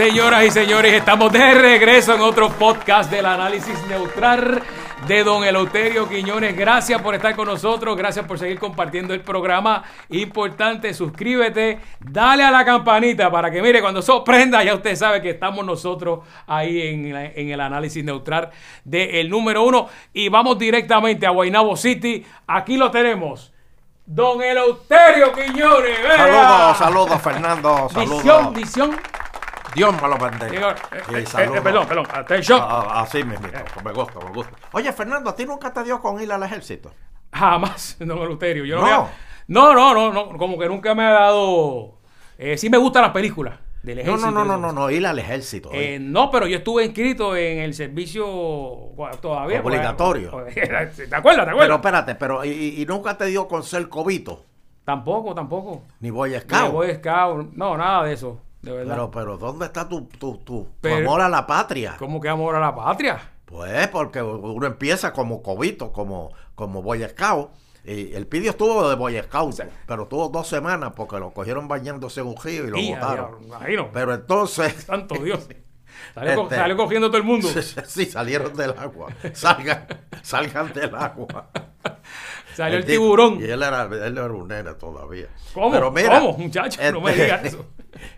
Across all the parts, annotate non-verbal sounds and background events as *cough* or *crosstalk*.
Señoras y señores, estamos de regreso en otro podcast del análisis neutral de don Eleuterio Quiñones. Gracias por estar con nosotros, gracias por seguir compartiendo el programa. Importante, suscríbete, dale a la campanita para que mire, cuando sorprenda, ya usted sabe que estamos nosotros ahí en, en el análisis neutral del número uno. Y vamos directamente a Guaynabo City. Aquí lo tenemos. Don Eleuterio Quiñones. Saludos, saludos, Fernando. Saludos. Visión, visión. Dios me lo bendiga. Eh, Sí, eh, eh, perdón, perdón, atención. Ah, ah, así mismo, me gusta, me gusta. Oye, Fernando, ¿a ti nunca te dio con ir al ejército? Jamás, *laughs* don Eleuterio. Yo no, No. había- no, no, no, no, como que nunca me ha dado. Eh, sí me gustan las películas del No, ejército. no, no, no, eso. no, no, ir al ejército. Eh, no, pero yo estuve inscrito en el servicio todavía. pues, Obligatorio. *laughs* ¿Te acuerdas? ¿Te pero acuerdas? espérate, pero y, y nunca te dio con ser cobito, Tampoco, tampoco. ni Boy Ni Scout. Boy Scout, No, nada de eso, de verdad. Pero, pero, ¿dónde está tu, tu, tu, amor a la patria? ¿Cómo que amor a la patria? Pues porque uno empieza como cobito, como, como Boy Scout. Y el pidio estuvo de Boy Scout, pero tuvo dos semanas porque lo cogieron bañándose en un río y lo Y, botaron. imagino. Pero entonces, *laughs* Santo Dios. *laughs* Salió, Este- salió cogiendo todo el mundo. *laughs* sí, salieron del agua. Salgan, salgan del agua. Salió el tiburón. Y él era, él era un nene todavía. ¿Cómo? Pero mira, ¿Cómo, muchacho? No me este, digas eso.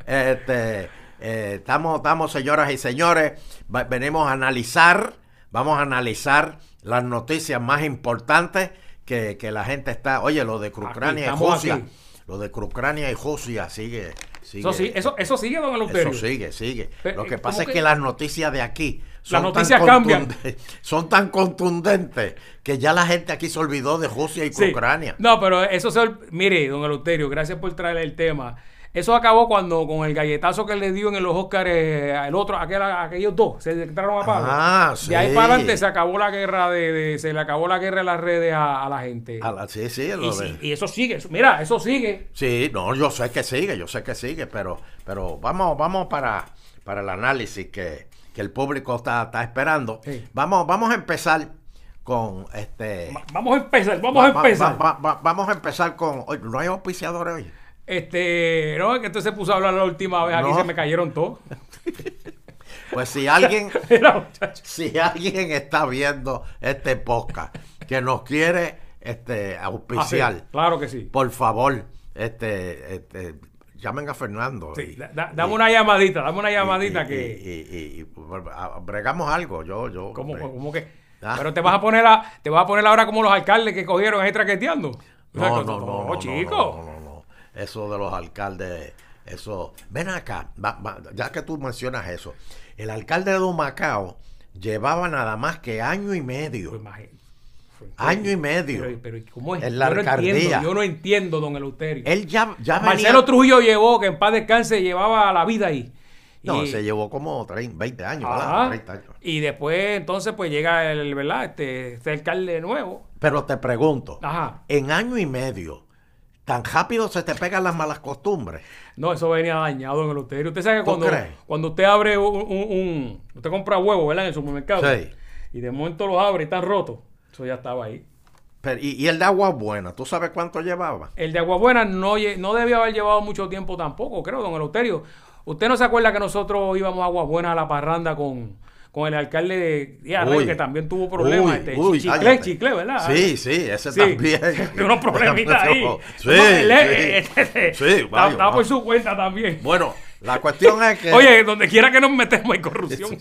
Este, eh, estamos, estamos, señoras y señores, va- venimos a analizar, vamos a analizar las noticias más importantes que, que la gente está. Oye, lo de Ucrania y Rusia. aquí. Lo de Ucrania y Rusia sigue. sigue Eso, sí, eso, eso sigue, don Eleuterio. eso sigue, sigue. Pero, Lo que eh, pasa ¿cómo es que- que las noticias de aquí Las son, noticias tan cambian. contunden- *laughs* son tan contundentes que ya la gente aquí se olvidó de Rusia y Sí. Ucrania. No, pero eso se... Mire, don Eleuterio, gracias por traer el tema. Eso acabó cuando con el galletazo que le dio en los Oscars eh, al otro, aquel, aquellos dos, se entraron a palo. Ah, De ahí sí. para adelante se acabó la guerra de, de- se le acabó la guerra en las redes a, a la gente. A la- sí, sí, y, de- sí, y eso sigue, eso- mira, eso sigue. Sí, no, yo sé que sigue, yo sé que sigue, pero, pero vamos, vamos para, para el análisis que, que el público está, está esperando. Sí. Vamos, vamos a empezar con este. Va- Vamos a empezar, vamos va- a empezar. va- va- vamos a empezar con. no hay auspiciadores hoy. Este, no, es que entonces se puso a hablar la última vez, aquí No. se me cayeron todos. *laughs* Pues si alguien, *laughs* si alguien está viendo este podcast que nos quiere este Ah, sí, auspiciar, claro que sí. por favor, este, este, llamen a Fernando. Sí, y- da- da- dame una llamadita, dame una llamadita y- que... y- y- y- a- bregamos algo, yo, yo. ¿Cómo, cómo que? Ah. Pero te vas a poner a, te vas a poner ahora como los alcaldes que cogieron ahí traqueteando. O sea, No, que- no, no, no, chico. Eso de los alcaldes, eso. Ven acá, va- va, ya que tú mencionas eso, el alcalde de Humacao llevaba nada más que año y medio. Pues, Año y medio. Pero, pero ¿cómo es? En la yo no entiendo, yo no entiendo, don Eleuterio. Él ya, ya Marcelo venía. Trujillo llevó, que en paz descanse, llevaba la vida ahí. No, Y- se llevó como 30, 20 años. ¿verdad? 30 años. Y después, entonces, pues llega el, ¿verdad? Este, este alcalde nuevo. Pero te pregunto, Ajá. en año y medio, tan rápido se te pegan las malas costumbres. No, eso venía dañado en el Eleuterio. Usted sabe que ¿Tú cuando, cuando usted abre un, un- un- Usted compra huevos, ¿verdad? En el supermercado. Sí. Y de momento los abre y están rotos. Eso ya estaba ahí. Pero, y, y el de agua buena, ¿tú sabes cuánto llevaba? El de Aguabuena no, lle- no debía haber llevado mucho tiempo tampoco, creo, don Eleuterio. ¿Usted no se acuerda que nosotros íbamos a Aguabuena a la parranda con, con el alcalde de Uy. que también tuvo problemas? Uy, este, uy, chicle, chicle, ¿verdad? Sí, sí, ese Sí, también. *laughs* unos problemitas *laughs* ahí. Sí, No, él es- sí. *laughs* este, Sí, está- por su cuenta también. Bueno, la cuestión es que. Oye, donde quiera que nos metemos hay corrupción.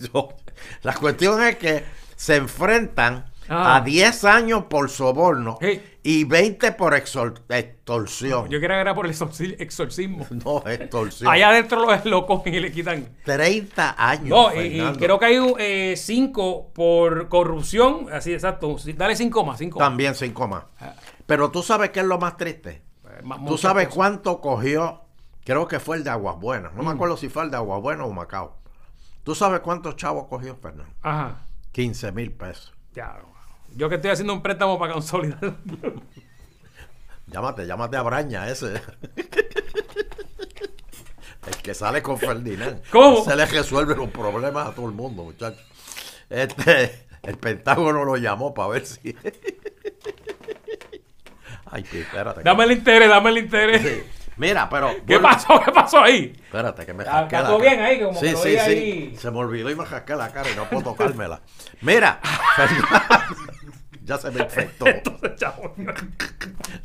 la cuestión es que se enfrentan Ah. a 10 años por soborno Sí. Y 20 por extorsión. Yo creía que era por el exorci- exorcismo. *laughs* No, extorsión. Allá adentro lo, lo cogen y le quitan. 30 años. No, y, creo que hay eh, cinco por corrupción. Así, exacto. Dale cinco más, cinco más. También 5 más. Pero tú sabes qué es lo más triste. Eh, Tú sabes cosas. cuánto cogió, creo que fue el de Aguas Buenas. Mm. No me acuerdo si fue el de Aguas Buenas o Macao. ¿Tú sabes cuántos chavos cogió Fernando? Ajá. 15 mil pesos. Ya. Yo que estoy haciendo un préstamo para consolidar. Llámate, llámate a Braña ese. El que sale con Ferdinand. ¿Cómo? Se le resuelve los problemas a todo el mundo, muchachos. Este, el Pentágono lo llamó para ver si. Ay, espérate. dame el interés, dame el interés. Sí. Mira, pero. ¿Qué vuelvo- pasó? ¿Qué pasó ahí? Espérate, que me Está- jasqué la cara. bien ahí, como sí, que lo sí, sí. ahí. Se me olvidó y me jasqué la cara y no puedo tocármela. Mira, *laughs* Fernando, ya se me *laughs* infectó. Entonces, chavo,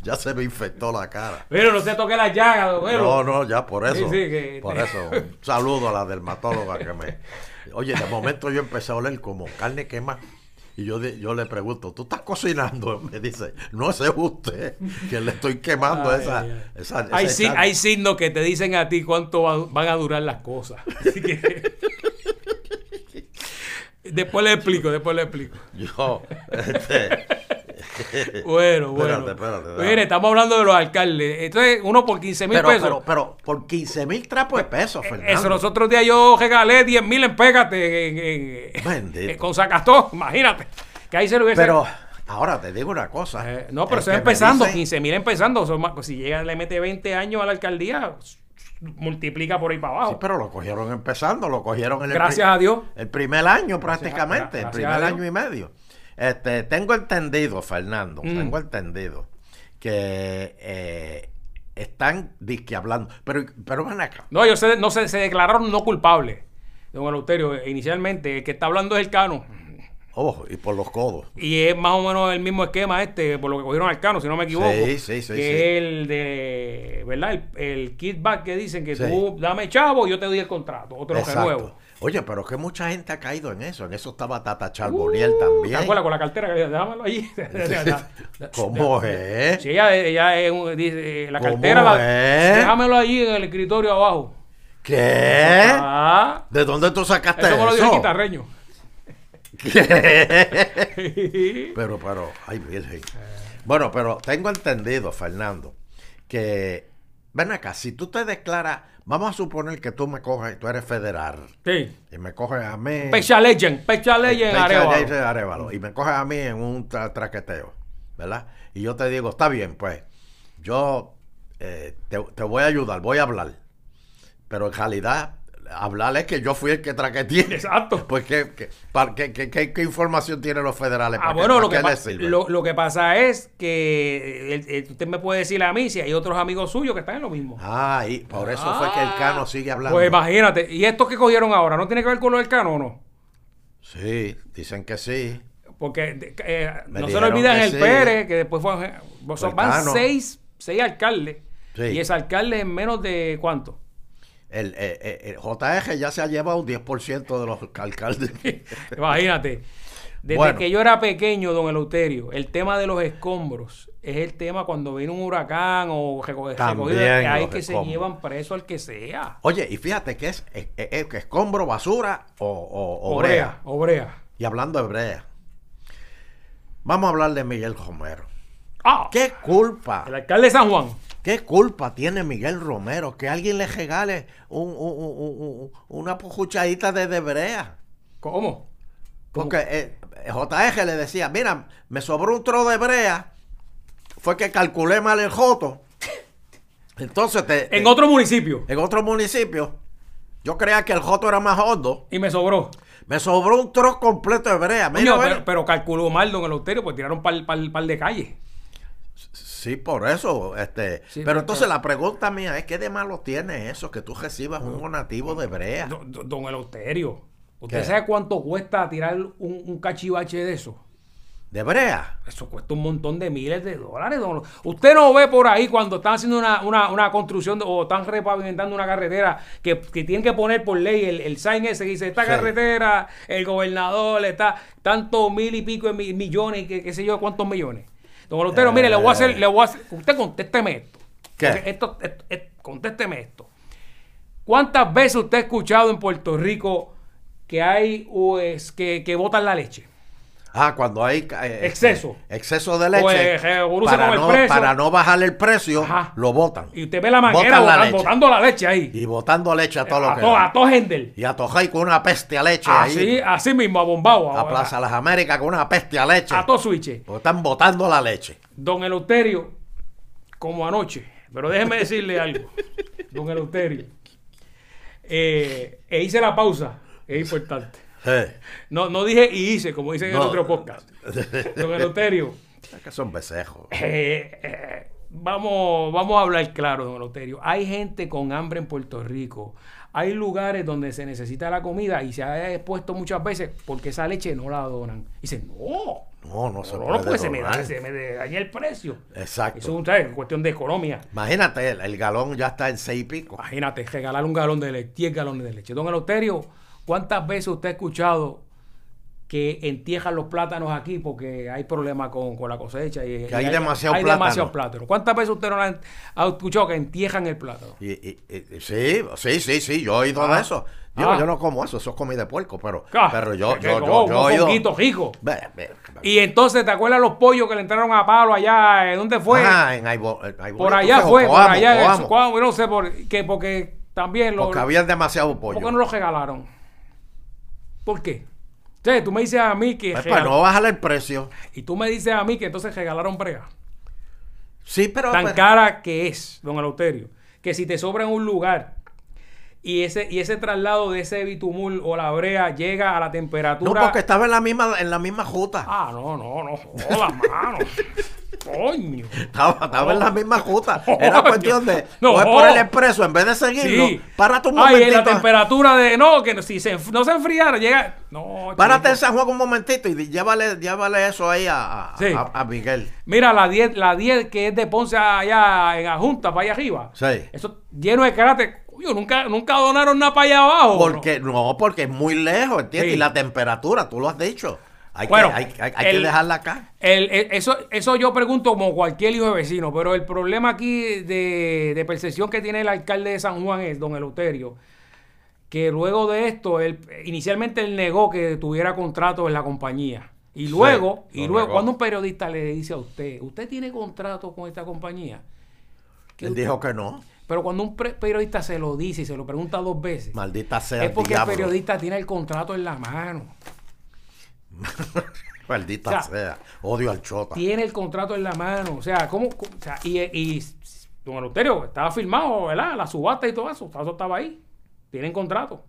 Ya se me infectó la cara. Pero no se toque las llagas, don Elo. No, no, ya por eso. Sí, sí, que- Por eso. Un saludo a la dermatóloga que me. Oye, de momento yo empecé a oler como carne quema. Y yo, yo le pregunto, ¿tú estás cocinando? *laughs* Me dice, no es usted, que le estoy quemando Ay, esa, ay. esa, hay, ese si- chan- hay signos que te dicen a ti cuánto va- van a durar las cosas. Así que- *laughs* después le explico, después le explico. Yo, este, *laughs* Bueno, bueno. Espérate, espérate, dame. Mire, estamos hablando de los alcaldes. Entonces, uno por 15 mil pero, pesos. pero, pero por 15 mil trapos de pesos, Fernando. Eso, los otros días yo regalé 10 mil en Pégate en- en- Bendito. en- con Sacastó, imagínate. Que ahí se lo hubiese. Pero ahora te digo una cosa. Eh, no, pero me empezando, dice- 15 mil empezando. son más- si llega, le mete 20 años a la alcaldía, multiplica por ahí para abajo. Sí, pero lo cogieron empezando, lo cogieron en el Gracias a Dios. El primer año prácticamente, el primer año y medio. Este, tengo entendido, Fernando, Mm. tengo entendido que eh, están disque hablando, pero, pero ven acá. No, ellos se, no se, se declararon no culpables. Don Eleuterio, inicialmente, el que está hablando es el Cano. Ojo, y por los codos. Y es más o menos el mismo esquema este, por lo que cogieron al Cano, si no me equivoco. Sí, sí, sí, Que sí. es el de, ¿verdad? El, el kickback que dicen que Sí. tú dame chavo, yo te doy el contrato, otro Exacto. renuevo. Oye, pero que mucha gente ha caído en eso. En eso estaba Tata Charboniel también. Uh, ¿Te acuerdas con la cartera? que Déjamelo allí. *laughs* *laughs* ¿Cómo es? Sí, ella, ella es un- dice, eh, la ¿Cómo cartera, la- es? déjamelo allí en el escritorio abajo. ¿Qué? Ah, ¿De dónde tú sacaste eso eso? me lo dijo el guitarreño. *laughs* Pero, pero, ay, virgen. Bueno, pero tengo entendido, Fernando, que, ven acá, si tú te declaras, vamos a suponer que tú me coges, tú eres federal, Sí. y me coges a mí... Pecha Legend, Pecha Legend Arevalo. Arevalo, y me coges a mí en un tra- traqueteo, ¿verdad? Y yo te digo, está bien, pues, yo eh, te, te voy a ayudar, voy a hablar, pero en realidad... Hablar es que yo fui el que traqueteé. Exacto. *laughs* Pues, ¿qué, qué, para- qué- qué- qué- qué información tienen los federales? Ah, ¿Para qué- bueno, lo que, lo, lo que pasa es que eh, eh, usted me puede decir a mí si hay otros amigos suyos que están en lo mismo. Ah, y por eso fue que el Cano sigue hablando. Pues imagínate, ¿y estos que cogieron ahora no tiene que ver con lo del Cano o no? sí, dicen que sí. Porque eh, no se le olviden el sí. Pérez, que después fue. son- van Cano. seis, seis alcaldes. Sí. Y ese alcalde en menos de cuánto? El, eh, eh, el JG ya se ha llevado un 10% de los alcaldes. *laughs* Imagínate. Desde Bueno. que yo era pequeño, don Eleuterio, el tema de los escombros es el tema cuando viene un huracán o reco- También recogido, que hay que se llevan preso al que sea. Oye, y fíjate que es, es, escombro, basura o, o, Obrea, brea. obrea. Y hablando de brea, vamos a hablar de Miguel Romero. Ah, ¿Qué culpa? el alcalde de San Juan. ¿Qué culpa tiene Miguel Romero que alguien le regale un, un- un- un- una pujuchadita de, de brea? ¿Cómo? Porque eh, JG le decía, mira, me sobró un tro de brea, fue que calculé mal el joto. Entonces, te, En otro municipio. en otro municipio, yo creía que el joto era más hondo, Y me sobró. me sobró un tro completo de brea. Mira, pero, pero calculó mal, don Eleuterio, pues tiraron par, par- par de calles. Sí, por eso. Este, Sí, pero pero- entonces la pregunta mía es, ¿qué de malo tiene eso que tú recibas un donativo de brea? Don, don- Eleuterio, ¿usted ¿Qué? sabe cuánto cuesta tirar un, un cachivache de eso? ¿De brea? Eso cuesta un montón de miles de dólares. don- Usted no ve por ahí cuando están haciendo una, una- una construcción de- o están repavimentando una carretera que, que tienen que poner por ley el, el sign ese que dice, esta Sí. carretera, el gobernador le está tantos mil y pico de mi- millones, que, qué sé yo, cuántos millones. Don Eleuterio, mire, le voy a hacer, le voy a hacer, usted contésteme esto. ¿Qué? Esto, esto- esto- contésteme esto. ¿Cuántas veces usted ha escuchado en Puerto Rico que hay que, que botan la leche? Ah, cuando hay eh, Exceso. eh, exceso de leche. Pues, revoluce para, no, para no bajarle el precio, Ajá. lo botan. Y usted ve la manguera Botan la botan- botando la leche ahí. Y botando leche a todo lo a que todo, da. a todo Hendel. Y a Tojay con una peste a leche Así, ahí. así mismo, a bombao. A Plaza Las Américas con una peste a leche. A todo switch. Porque están botando la leche. Don Eleuterio, como anoche. Pero déjeme decirle algo. Don Eleuterio. Eh, e hice la pausa. Es importante. No, no dije y hice, como dicen en No. el otro podcast. *laughs* Don Eleuterio. es que son becejos. eh, eh, vamos, vamos a hablar claro, don Loterio. Hay gente con hambre en Puerto Rico. Hay lugares donde se necesita la comida y se ha expuesto muchas veces porque esa leche no la donan. Y dicen, no, No, no se no, no, puede porque se me, da, se me daña el precio. Exacto. Eso es un- ¿sabes? cuestión de economía. Imagínate, el, el galón ya está en seis y pico. Imagínate, regalar un galón de leche, 10 galones de leche. Don Eloterio, ¿cuántas veces usted ha escuchado que entierran los plátanos aquí porque hay problemas con, con la cosecha? Y, Que hay y demasiado hay plátano. demasiado plátano. ¿Cuántas veces usted no ha, ha escuchado que entierran el plátano? Y, y- y- sí, sí, sí, sí, yo he oído Ah. de eso. Digo, Ah. yo no como eso, eso es comida de puerco, pero, Ah, pero yo, yo, yo, yo he oído... fonguito rico. Ve, ve, ve. Y entonces, ¿te acuerdas los pollos que le entraron a palo allá? ¿En ¿Dónde fue? Ah, en Aibo- por allá fue, por allá. en Coamo, no sé, por, que porque también lo, Porque había demasiado pollo. ¿Por qué no los regalaron? ¿Por qué? Entonces, tú me dices a mí que... Pues para no bajar el precio. Y tú me dices a mí que entonces regalaron brega. Sí, pero... Tan pero- cara que es, don Eleuterio, que si te sobra en un lugar y ese, y ese traslado de ese bitumul o la brea llega a la No, temperatura... porque estaba en la misma, en la misma juta. Ah, no, no, no, joda, mano. *laughs* Coño. Estaba, estaba en la misma juta. *laughs* Era Coño. cuestión de No. coger por el expreso en vez de seguirlo. Sí. Párate un Ay, en momentito. la temperatura de... No, que si se, no se enfriara, llega... No, Párate en San Juan un momentito y llévale, llévale eso ahí a, a, Sí. a- a Miguel. Mira, la 10, la 10 que es de Ponce allá en la Junta, para allá arriba. Sí. Eso lleno de karate. Coño, nunca, nunca donaron nada para allá abajo. Porque no, porque es muy lejos, ¿entiendes? Sí. Y la temperatura, tú lo has dicho. Hay, Bueno, que, hay, hay- hay el- que dejarla acá. El- el- eso, eso yo pregunto como cualquier hijo de vecino, pero el problema aquí de, de percepción que tiene el alcalde de San Juan es, don Eleuterio, que luego de esto, él, inicialmente él negó que tuviera contrato en la compañía. Y Sí, luego, y luego negó. cuando un periodista le dice a usted, ¿usted tiene contrato con esta compañía? Él usted- dijo que no. Pero cuando un periodista se lo dice y se lo pregunta dos veces, Maldita sea es porque el periodista tiene el contrato en la mano. *laughs* Maldita O sea, sea. Odio al chota. Tiene el contrato en la mano. O sea, ¿cómo? o sea, y, y don Eleuterio, estaba firmado, ¿verdad? La subasta y todo eso. Todo eso estaba ahí. Tienen contrato.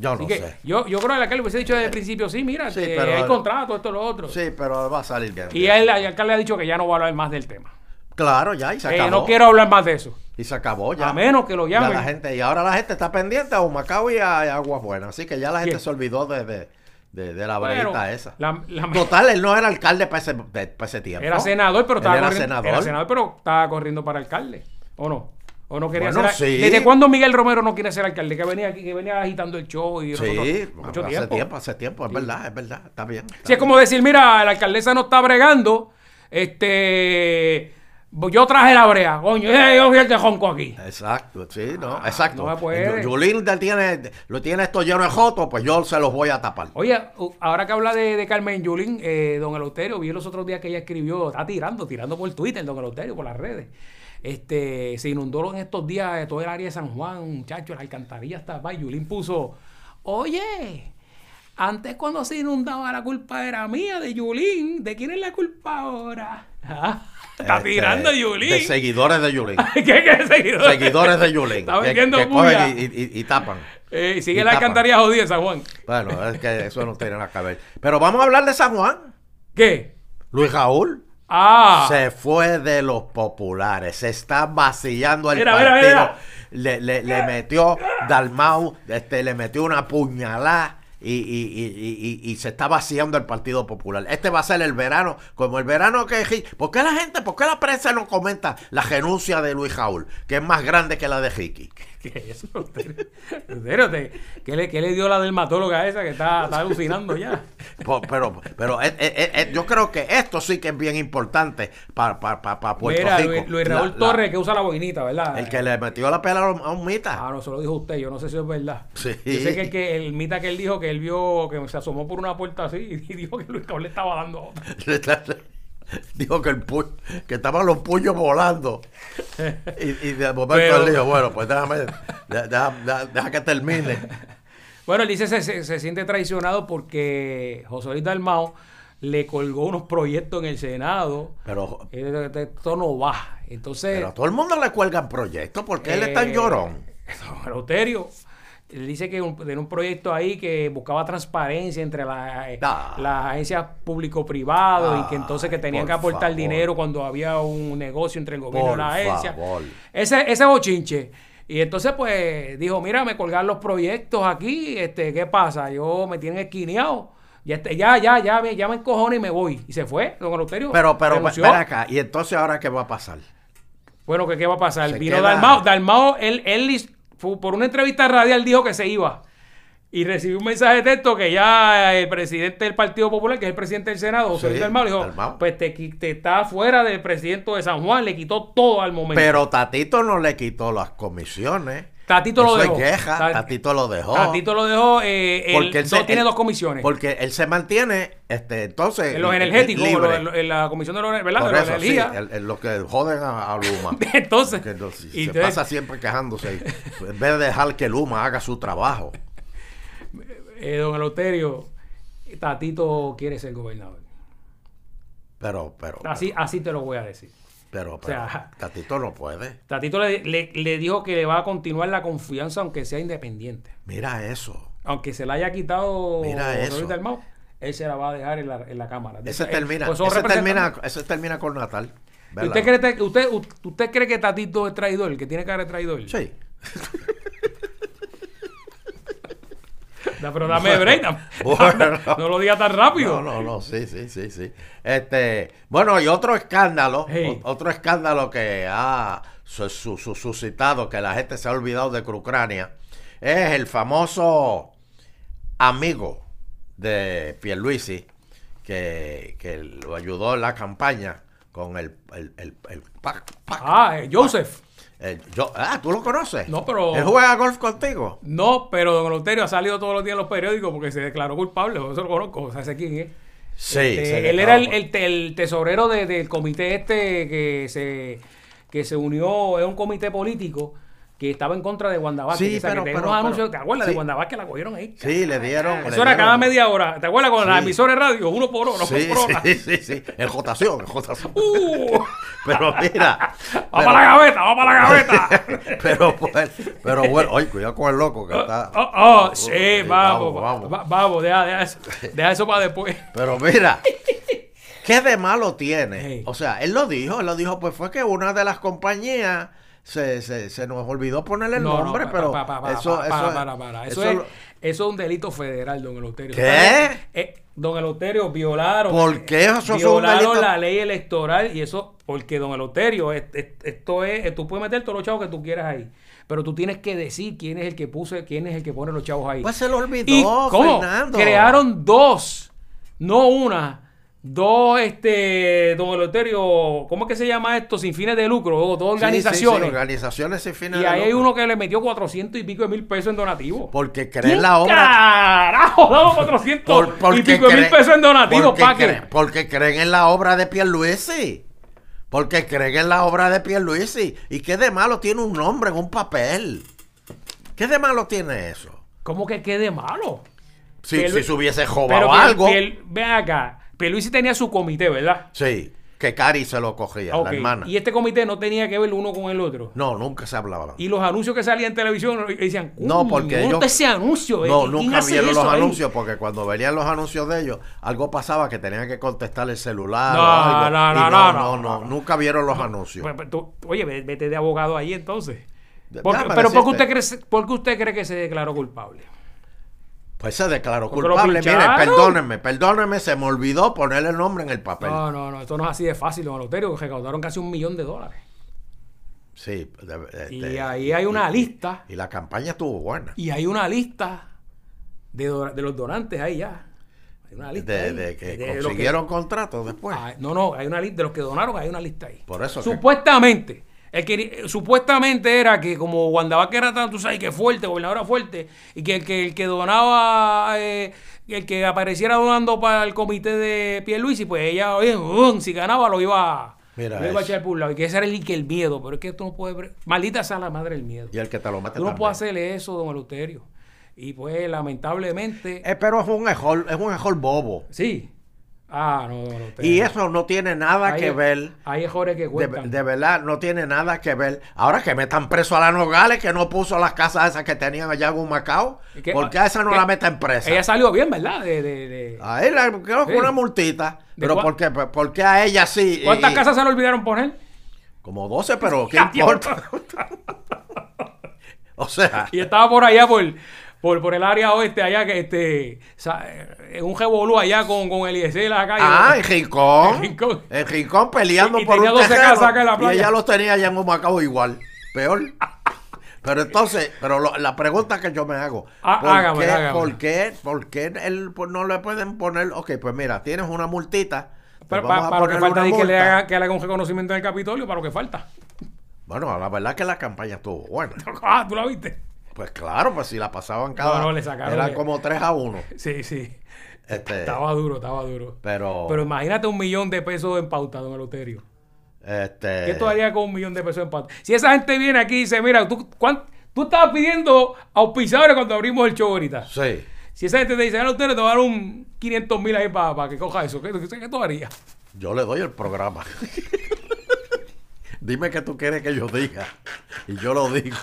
Yo Así no que sé. yo, yo creo que el alcalde hubiese dicho desde el principio, sí, mira, Sí, pero- hay contrato, esto, lo otro. Sí, pero va a salir bien. Y él, el alcalde ha dicho que ya no va a hablar más del tema. Claro, ya, y se acabó. no quiero hablar más de eso. Y se acabó ya. A menos que lo Ya llamen. la gente, y ahora la gente está pendiente a Humacao y a, y a Aguas Buenas. Así que ya la gente ¿Quién? se olvidó de, de, de- de la Bueno, breita esa. la- la- Total, él no era alcalde para ese, para ese tiempo. Era senador, pero estaba era corriendo. senador. Era senador, pero estaba corriendo para alcalde. ¿O no? ¿O no quería Bueno, ser sí. ¿Desde cuándo Miguel Romero no quiere ser alcalde? Que venía aquí, que venía agitando el show y Sí, mucho hace tiempo. tiempo. hace tiempo, es verdad, es verdad, está bien. está Sí, es como decir, mira, la alcaldesa no está bregando, este, yo traje la brea, coño, eh, yo fui el de Jonco aquí. Exacto, sí, no, exacto. no se puede. Yulín tiene, lo tiene esto lleno de jotos, pues yo se los voy a tapar. Oye, ahora que habla de, de Carmen Yulín, eh, don Eleuterio, vi los otros días que ella escribió, está tirando, tirando por Twitter, don Eleuterio, por las redes. Este, se inundó en estos días de todo el área de San Juan, muchachos, la alcantarilla estaba. Y Yulín puso, oye, antes cuando se inundaba la culpa era mía, de Yulín, ¿de quién es la culpa ahora? *laughs* Ah, Está Este, tirando Yulín. De seguidores de Yulín. *laughs* ¿Qué, qué seguidor? seguidores de Yulín. Está que- vendiendo que cogen y, y- y tapan. Eh, y sigue y la tapan. alcantarilla jodida San Juan. Bueno, es que eso no tiene nada que ver. Pero vamos a hablar de San Juan. ¿Qué? Luis Raúl Ah. se fue de los populares. Se está vacillando el Mira, mira, partido. mira. Le, le- le metió Dalmau, este, le metió una puñalada. Y, y- y- y- se está vaciando el Partido Popular. Este va a ser el verano, como el verano que... ¿Por qué la gente, por qué la prensa no comenta la renuncia de Luis Raúl, que es más grande que la de Ricky? ¿Qué es eso? ¿Te- ¿Qué, le, qué le dio la dermatóloga esa que está, está alucinando ya? Po- Pero, pero eh, eh, eh, yo creo que esto sí que es bien importante para Puerto Mira, Rico. Luis, Luis Raúl la- Torres, que usa la boinita, ¿verdad? El que le metió la pela a un- a un mita. Ah, no, se lo dijo usted, yo no sé si es verdad. Sí. Yo sé que el, que el mita que él dijo que él vio que se asomó por una puerta así y *laughs* dijo que Luis Raúl le estaba dando otra. *laughs* Dijo que, el pu- que estaban los puños volando. *laughs* Y, y de momento Pero- él dijo, bueno, pues déjame, deja, que termine. *laughs* Bueno, él dice se, se, se siente traicionado porque José Luis Dalmao le colgó unos proyectos en el Senado. Pero, Eh, Esto no va. Entonces, pero a todo el mundo le cuelgan proyectos porque él es tan Eh, llorón. Eleuterio, él dice que un- tenía un proyecto ahí que buscaba transparencia entre eh, Ah. las agencias público-privado y que entonces que tenían por que aportar favor. dinero cuando había un negocio entre el gobierno Por y la agencia. favor. Ese, ese bochinche. Y entonces, pues, dijo, mira, me colgar los proyectos aquí, este, ¿qué pasa? Yo me tienen esquineado. Ya, este, ya, ya, ya, me, ya me encojono y me voy. Y se fue, don Eleuterio. Pero, pero, renunció. ven acá. ¿Y entonces ahora qué va a pasar? Bueno, ¿qué, qué va a pasar? Se Vino queda- Dalmao. Dalmao, él, él por una entrevista radial dijo que se iba. Y recibió un mensaje de texto que ya el presidente del Partido Popular, que es el presidente del Senado, José Sí, Luis dijo, Dalmau. pues te, te está fuera del presidente de San Juan, le quitó todo al momento. Pero Tatito no le quitó las comisiones. Tatito lo Eso dejó. es queja. Ta- Tatito lo dejó. Tatito lo dejó, eh, él Porque él no se- tiene él- dos comisiones. Porque él se mantiene, este, entonces. en los energéticos, libre. lo- en la comisión de, los, ¿verdad? Por de eso, sí, el- el- lo que joden a, a Luma. *laughs* Entonces, Que no- si y se pasa siempre quejándose. En vez de dejar que Luma haga su trabajo. eh, don Eleuterio, Tatito quiere ser gobernador. Pero, pero, Así, así te lo voy a decir. Pero, pero, sea, Tatito no puede. Tatito le, le- le dijo que le va a continuar la confianza aunque sea independiente. Mira eso. Aunque se la haya quitado Mira eso. Dalmau, él se la va a dejar en la, en la Cámara. Ese Eh, termina, pues ese termina, ese termina con Natal. ¿Y ¿verdad? ¿Usted cree, usted, ¿Usted cree que Tatito es traidor? ¿Que tiene cara de traidor? Sí. *laughs* Da- *laughs* Pero dame break. dame- *laughs* Bueno. no lo diga tan rápido. No, no, no, sí, sí, sí, sí. Este, bueno, y otro escándalo, Hey. o- otro escándalo que ha su- su- su- suscitado, que la gente se ha olvidado de Ucrania, es el famoso amigo de Pierluisi, que, que lo ayudó en la campaña con el, el, el, el pac- pac- Ah, eh, Joseph. El- yo- ah, ¿tú lo conoces? No, pero- ¿Él juega golf contigo? No, pero Don Eleuterio ha salido todos los días en los periódicos porque se declaró culpable. Yo lo conozco, o sea, sé quién es. Sí. Este, él era el, el te- el tesorero de- del comité este que se, que se unió, es un comité político que estaba en contra de Wanda Vázquez. Sí, O sea, que pero- pero- anuncios, pero- ¿te acuerdas sí. de Wanda Vázquez? La cogieron ahí. Sí, le dieron... le Eso era cada media hora. ¿Te acuerdas con las Sí. emisoras de radio? Uno por hora, Sí, por hora. sí, sí, sí. En jotación, en jotación. Uh, *laughs* Pero mira. ¡Va para la gaveta! ¡Va para la gaveta! *laughs* Pero, pues, pero bueno, oye, cuidado con el loco que está. Oh, oh, sí, Sí, vamos, vamos, vamos, vamos. vamos, deja, deja eso, deja eso para después. Pero mira, *laughs* ¿qué de malo tiene? Hey. O sea, él lo dijo, él lo dijo, pues fue que una de las compañías se, se, se nos olvidó ponerle el No, no, nombre, pero eso, eso, para, es- para, para. Eso, eso es, lo- eso es un delito federal, don Eleuterio. ¿Qué? Eh, don Eleuterio, violaron. ¿Por qué eso Violaron la ley electoral y eso, porque don Eleuterio, es- es- esto es, tú puedes meter todos los chavos que tú quieras ahí. Pero tú tienes que decir quién es el que puso, quién es el que pone los chavos ahí. Pues se lo olvidó, ¿Y cómo? Fernando. Crearon dos, no una, dos, este, don Eleuterio, ¿cómo es que se llama esto? Sin fines de lucro, dos, dos Sí, sí, sí, organizaciones. organizaciones sin fines y de ahí hay uno que le metió 400 y pico de mil pesos en donativo. Porque ¿Quién creen la obra. ¡Carajo! Damos 400 Por- porque y pico de mil pesos en donativo, porque ¿pa' qué? creen- porque creen en la obra de Pierluisi. Porque creen en la obra de Pierluisi. ¿Y qué de malo tiene un nombre en un papel? ¿Qué de malo tiene eso? ¿Cómo que quede malo? Si, si se hubiese Pier- algo. Pier- ven acá. Pierluisi tenía su comité, ¿verdad? Sí, que Cari se lo cogía, la hermana. Y este comité no tenía que ver uno con el otro. No, nunca se hablaba. Y los anuncios que salían en televisión decían, No, "Coño, porque ¿dónde ellos- ese anuncio? No, ¿Quién nunca vieron los eso ahí?" anuncios porque cuando venían los anuncios de ellos, algo pasaba que tenían que contestar el celular. No, o algo, no, no, no, no, no, nunca vieron los anuncios. Pues, pues, tú- oye, ve- vete de abogado ahí entonces. Porque- pero ¿por qué, usted cree, ¿por qué usted cree que se declaró culpable? Pues se declaró culpable. Mire, perdónenme, perdónenme, se me olvidó ponerle el nombre en el papel. No, no, no, esto no es así de fácil, don Eleuterio. Recaudaron casi un millón de dólares. Sí. de- Y este, ahí hay una y- lista. Y la campaña estuvo buena. Y hay una lista de, los donantes ahí ya. Hay una lista. De, ahí que los consiguieron contratos después. Ah, no, no, hay una lista de los que donaron, hay una lista ahí. Por eso Supuestamente, el que, supuestamente era que como Guandabaque era tanto, tú sabes, que fuerte, gobernador era fuerte, y que el que, el que donaba, eh, el que apareciera donando para el comité de Pierluisi, pues ella, oye, um, si ganaba lo iba, Mira lo iba a echar por un lado. Y que ese era el, que el miedo, pero es que tú no puedes... Maldita sea la madre del miedo. Y el que te lo mete Tú no también. puedes hacerle eso, don Eleuterio. Y pues, lamentablemente... Eh, pero es un mejor, es un mejor bobo. Sí. Ah, no, Don Eleuterio. Y eso no tiene nada que ver. Hay mejores que cuentan. de verdad, no tiene nada que ver. Ahora que metan preso a la Nogales, que no puso las casas esas que tenían allá en. ¿Y qué- ¿Por qué a esa no qué- la meten presa? Ella salió bien, ¿verdad? De, de, de- A creo que Sí. una multita. ¿De Pero cua- ¿por qué, por qué a ella sí? ¿Cuántas Y- casas se le olvidaron poner? Como 12, pero *laughs* ¿qué importa? *laughs* o sea, Y estaba por allá, por, por, por el área oeste, allá que este. En un revolú allá con, con Eliezer acá. y- ah, en Rincón. En Rincón. En Rincón peleando Y- y por tenía un 12 terreno. acá en la Y playa. ella los tenía allá en Humacao igual. Peor. *laughs* Pero entonces, pero lo- la pregunta que yo me hago, Ah, ¿por, hágame, qué, hágame. ¿por qué, por qué él pues, no le pueden poner, ok, pues mira, tienes una multita, pues Para, vamos a para lo que falta es que le, haga, que le haga un reconocimiento en el Capitolio, para lo que falta. Bueno, la verdad que la campaña estuvo buena. *laughs* Ah, ¿tú la viste? Pues claro, pues si la pasaban cada... No, no, le sacaron Eran de- como 3 a 1. *laughs* Sí, sí. Este, Estaba duro, estaba duro. pero... Pero imagínate un millón de pesos en pauta, don Eleuterio. este, ¿Qué tú harías con un millón de pesos en pauta? Si esa gente viene aquí y dice, mira, tú, tú estabas pidiendo auspiciadores cuando abrimos el show ahorita. Sí. Si esa gente te dice, usted te va a dar un 500 mil ahí para que coja eso, ¿qué, qué, qué tú harías? Yo le doy el programa. *laughs* Dime qué tú quieres que yo diga. Y yo lo digo.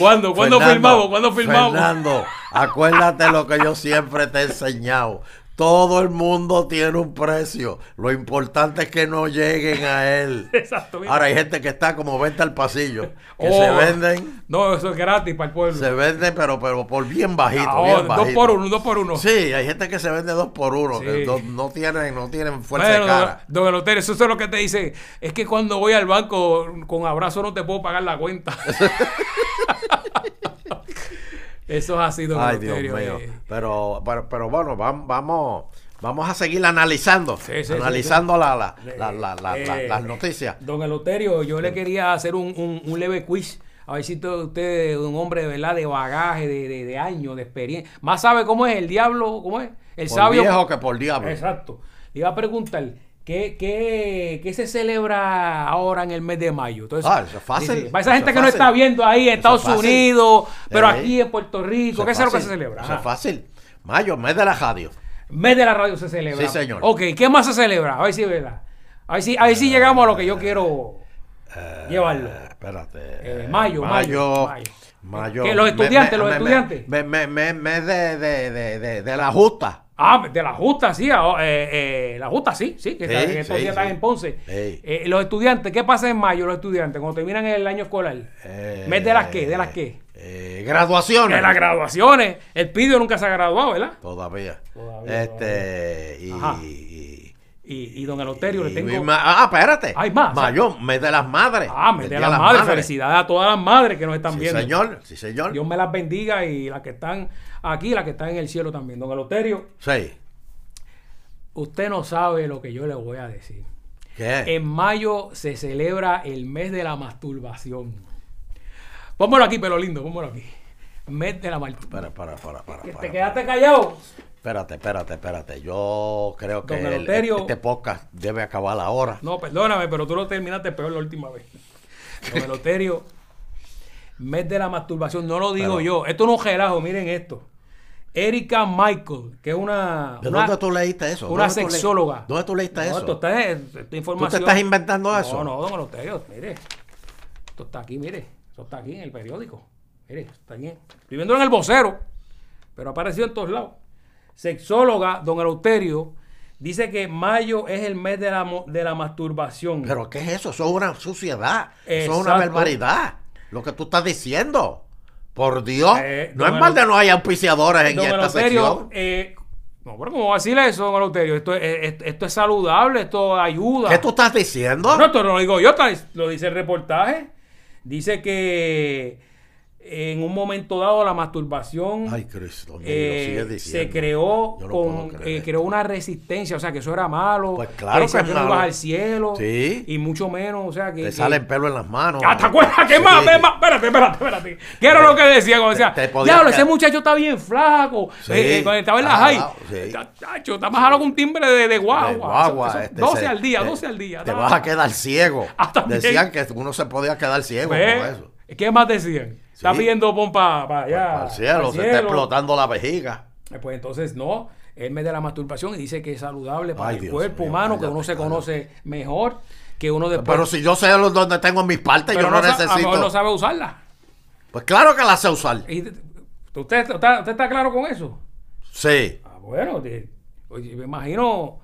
¿Cuándo? ¿Cuándo Fernando, filmamos? ¿Cuándo filmamos? Fernando, acuérdate lo que yo siempre te he enseñado. Todo el mundo tiene un precio. Lo importante es que no lleguen a él. *laughs* Exacto. mira. Ahora hay gente que está como venta al pasillo. Que Oh, se venden, No, eso es gratis para el pueblo. se venden, pero, pero por bien bajito. Bien oh, dos por uno, dos por uno. Sí, hay gente que se vende dos por uno, Sí. que no, no tienen, no tienen fuerza Bueno, de cara. don Eleuterio, eso es lo que te dice. Es que cuando voy al banco con abrazo no te puedo pagar la cuenta. *laughs* *laughs* eso es así, don Ay, Dios mío. eh. Pero, pero, pero bueno, vam- vamos, vamos a seguir analizando. Sí, sí, analizando la- la- la- Eh, la- las noticias. Don Eleuterio, yo le quería hacer un, un- un leve quiz. A ver si usted es un hombre de verdad de bagaje, de, de, de años, de experiencia. Más sabe cómo es el diablo, cómo es. El Por sabio. viejo que por diablo. Exacto. Le iba a preguntar, ¿qué, qué, qué se celebra ahora en el mes de mayo? Entonces, Ah, eso es fácil. Para esa gente es que no está viendo ahí en es Estados. Unidos, pero Eh. aquí en Puerto Rico, ¿qué es lo que se celebra? Eso es fácil. Mayo, mes de la radio. Mes de la radio se celebra. Sí, señor. Ok, ¿qué más se celebra? A ver si es verdad. A ver si, a ver si llegamos a lo que yo quiero llevarlo. Eh, espérate. Eh, mayo, mayo, mayo. mayo. ¿Qué, los estudiantes, me- los me- estudiantes? Me, me, me, me de, de, de, de, de la justa. Ah, de la justa, sí. ah, eh, eh, la justa, sí, sí. Que Sí, estos sí, días están en Ponce. Eh, los estudiantes, ¿qué pasa en mayo los estudiantes cuando terminan el año escolar? Eh, ¿Mes de las qué? ¿De las qué? eh, graduaciones. De las graduaciones. El Pidio nunca se ha graduado, ¿verdad? Todavía. Todavía, este. Y, Ajá. Y- don Eleuterio le tengo... ma- ah, espérate. Hay más. Mayo, mes de las madres. Ah, me El de las madres. Felicidades a todas las madres que nos están Sí, viendo. señor. Sí, señor. Dios me las bendiga y las que están aquí, las que están en el cielo también. Don Eleuterio, Sí. usted no sabe lo que yo le voy a decir. ¿Qué? En mayo se celebra el mes de la masturbación. Póngalo aquí, pero lindo, póngalo aquí. Mes de la masturbación. Espera, para, para, para. ¿Te para, quedaste callado? Espérate, espérate, espérate. Yo creo que el- este podcast debe acabar ahora. No, perdóname, pero tú lo terminaste peor la última vez. Don *laughs* Eleuterio, mes de la masturbación, no lo digo Pero- yo. Esto no es un relajo, miren esto. Erika Michael, que es una. ¿De una- dónde tú leíste eso? una ¿Dónde tú sexóloga. ¿Dónde tú leíste No, eso? esto está, esta ¿Tú información. te estás inventando eso? No, no, don Eleuterio, mire. Esto está aquí, mire. Esto está aquí en el periódico. Mire, está aquí. Estoy viendo en el vocero, pero ha aparecido en todos lados. Sexóloga, don Eleuterio, dice que mayo es el mes de la, de la masturbación. ¿Pero qué es eso? Eso es una suciedad. Eso es una Exacto. barbaridad. Lo que tú estás diciendo. Por Dios. Eh, no es mal de no hay auspiciadores en don esta Eleuterio, sección. eh, no, pero ¿cómo va a decirle eso, don Eleuterio? Esto, es- esto, es saludable, esto ayuda. ¿Qué tú estás diciendo? No, esto no lo digo yo, lo dice el reportaje. Dice que en un momento dado la masturbación Ay, Cristo mío, eh, se creó no con eh, creó una resistencia, o sea que eso era malo, Pues claro decían que es malo. al cielo Sí. y mucho menos, o sea que, Te que- salen pelo en las manos. Ah, ¿te acuerdas? ¿Qué Sí. más? Espérate, espérate, espérate. ¿Qué era lo que decía? Cuando decía, Te- te diablo, ese muchacho está bien flaco. Sí. Eh, cuando estaba en la Ah, high. Chacho, está más jalo que un timbre de, de guagua. De guagua, Eso- eso- este, 12 se- al día, te- 12 al día. Te Ah, vas a quedar ciego. *laughs* Ah. Decían que uno se podía quedar ciego con eso. ¿Qué más decían? Está pidiendo pompa para allá. Al cielo, al se está explotando la vejiga. Eh, Pues entonces no. el mes de la masturbación y dice que es saludable para Ay, el Dios cuerpo mío, humano, que uno se conoce mejor, que uno después... Pero si yo sé dónde tengo mis partes, pero yo no, sa- A lo mejor necesito. no sabe usarla. Pues claro que la sé usar. Y- ¿Usted, está, ¿Usted está claro con eso? Sí. Ah, bueno, oye, me imagino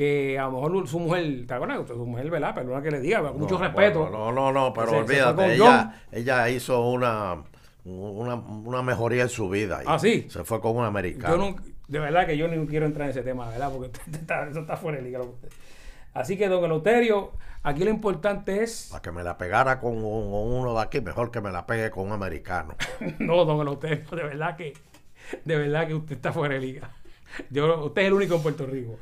que a lo mejor su mujer, ¿te acuerdas? Su mujer, ¿verdad? Perdona que le diga, con mucho respeto. bueno, no, no, no, pero Se- olvídate, ella, ella hizo una, una, una mejoría en su vida. y Ah, ¿sí? Se fue con un americano. Yo no, de verdad que yo ni quiero entrar en ese tema, ¿verdad? Porque *laughs* está- eso está fuera de liga. Así que, don Eleuterio, aquí lo importante es. Para que me la pegara con, un- con uno de aquí, mejor que me la pegue con un americano. *laughs* No, don Eleuterio, de verdad que. De verdad que usted está fuera de liga. Yo, usted es el único en Puerto Rico.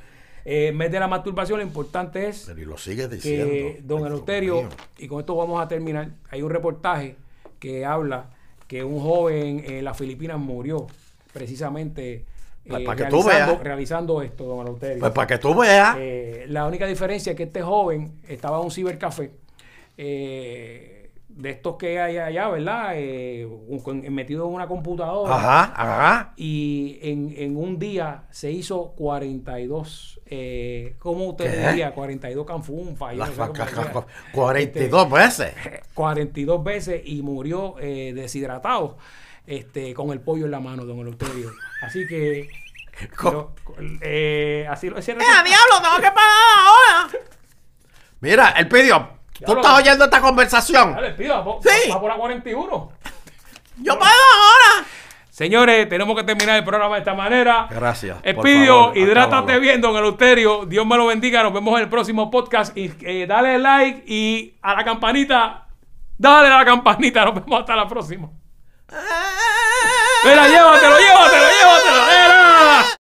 Eh, en vez de la masturbación, lo importante es Pero y lo sigue diciendo. que don Eleuterio, y con esto vamos a terminar, hay un reportaje que habla que un joven en las Filipinas murió precisamente Pues eh, para que tú realizando, veas. realizando esto, don Eleuterio. Pues para que tú veas. Eh, la única diferencia es que este joven estaba en un cibercafé eh, de estos que hay allá, ¿verdad? Eh, metido en una computadora. Ajá, ajá. Y en, en un día se hizo 42, eh, ¿cómo usted ¿Qué? diría? 42 canfunfas. no sé cómo fa- decía. 42 veces. *laughs* Este, 42 veces y murió eh, deshidratado este, con el pollo en la mano, don Eleuterio. Así que... *laughs* Eh, así lo el ¡Eh, diablo! ¡Tengo que pagar ahora! Mira, el pidió. ¿Tú estás oyendo esta conversación? Dale, pido, va, Sí. va por la 41. ¡Yo pago ahora! Señores, tenemos que terminar el programa de esta manera. Gracias, Espidio, favor, hidrátate bien, don Eleuterio. Dios me lo bendiga. Nos vemos en el próximo podcast. Y eh, dale like y a la campanita. Dale a la campanita. Nos vemos hasta la próxima. Mira, llévatelo, llévatelo, llévatelo.